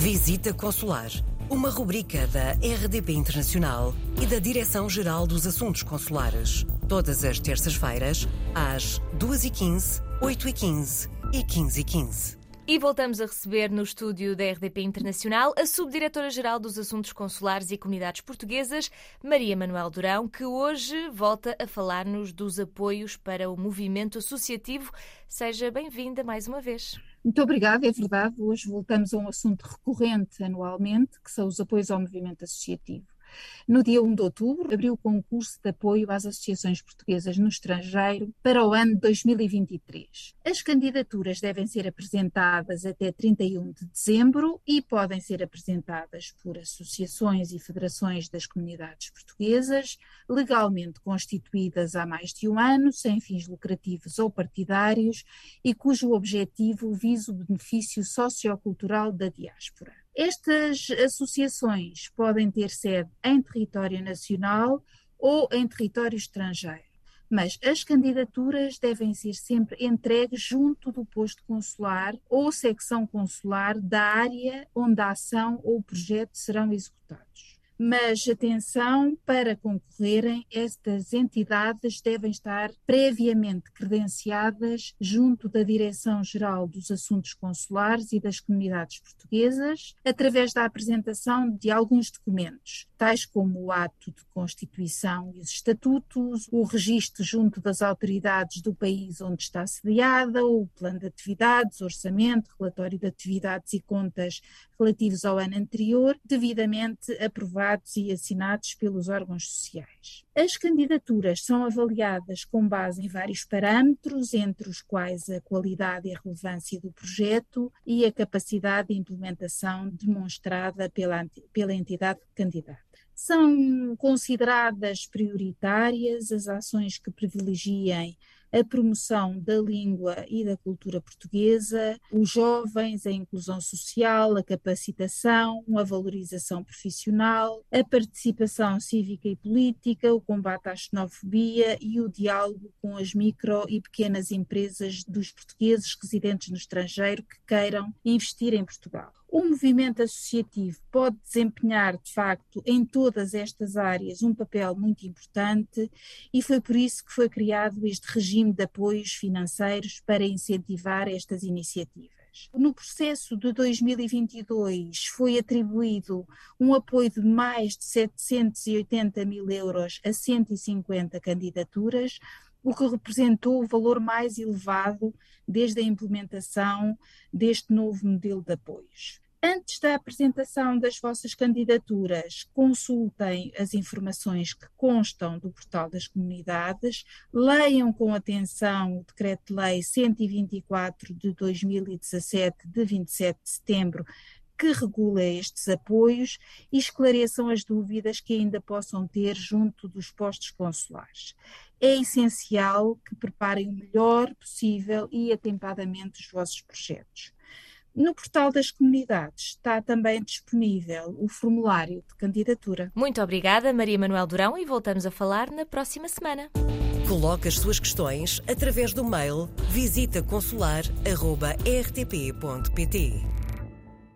Visita Consular, uma rubrica da RDP Internacional e da Direção-Geral dos Assuntos Consulares. Todas as terças-feiras, às 2h15, 8h15 e 15h15. E voltamos a receber no estúdio da RDP Internacional a Subdiretora-Geral dos Assuntos Consulares e Comunidades Portuguesas, Maria Manuel Durão, que hoje volta a falar-nos dos apoios para o movimento associativo. Seja bem-vinda mais uma vez. Muito obrigada, é verdade. Hoje voltamos a um assunto recorrente anualmente, que são os apoios ao movimento associativo. No dia 1 de outubro, abriu o concurso de apoio às associações portuguesas no estrangeiro para o ano 2023. As candidaturas devem ser apresentadas até 31 de dezembro e podem ser apresentadas por associações e federações das comunidades portuguesas, legalmente constituídas há mais de um ano, sem fins lucrativos ou partidários e cujo objetivo visa o benefício sociocultural da diáspora. Estas associações podem ter sede em território nacional ou em território estrangeiro, mas as candidaturas devem ser sempre entregues junto do posto consular ou secção consular da área onde a ação ou o projeto serão executados mas atenção, para concorrerem, estas entidades devem estar previamente credenciadas junto da Direção-Geral dos Assuntos Consulares e das Comunidades Portuguesas, através da apresentação de alguns documentos, tais como o ato de constituição e os estatutos, o registro junto das autoridades do país onde está sediada, o plano de atividades, orçamento, relatório de atividades e contas relativos ao ano anterior, devidamente aprovado e assinados pelos órgãos sociais. As candidaturas são avaliadas com base em vários parâmetros, entre os quais a qualidade e a relevância do projeto e a capacidade de implementação demonstrada pela, pela entidade candidata. São consideradas prioritárias as ações que privilegiem a promoção da língua e da cultura portuguesa, os jovens, a inclusão social, a capacitação, a valorização profissional, a participação cívica e política, o combate à xenofobia e o diálogo com as micro e pequenas empresas dos portugueses residentes no estrangeiro que queiram investir em Portugal. O movimento associativo pode desempenhar, de facto, em todas estas áreas um papel muito importante e foi por isso que foi criado este regime de apoios financeiros para incentivar estas iniciativas. No processo de 2022 foi atribuído um apoio de mais de 780 mil euros a 150 candidaturas, o que representou o valor mais elevado desde a implementação deste novo modelo de apoios. Antes da apresentação das vossas candidaturas, consultem as informações que constam do portal das comunidades, leiam com atenção o Decreto-Lei 124 de 2017, de 27 de setembro, que regula estes apoios e esclareçam as dúvidas que ainda possam ter junto dos postos consulares. É essencial que preparem o melhor possível e atempadamente os vossos projetos. No portal das comunidades está também disponível o formulário de candidatura. Muito obrigada, Maria Manuel Durão, e voltamos a falar na próxima semana. Coloque as suas questões através do mail visitaconsular.rtp.pt.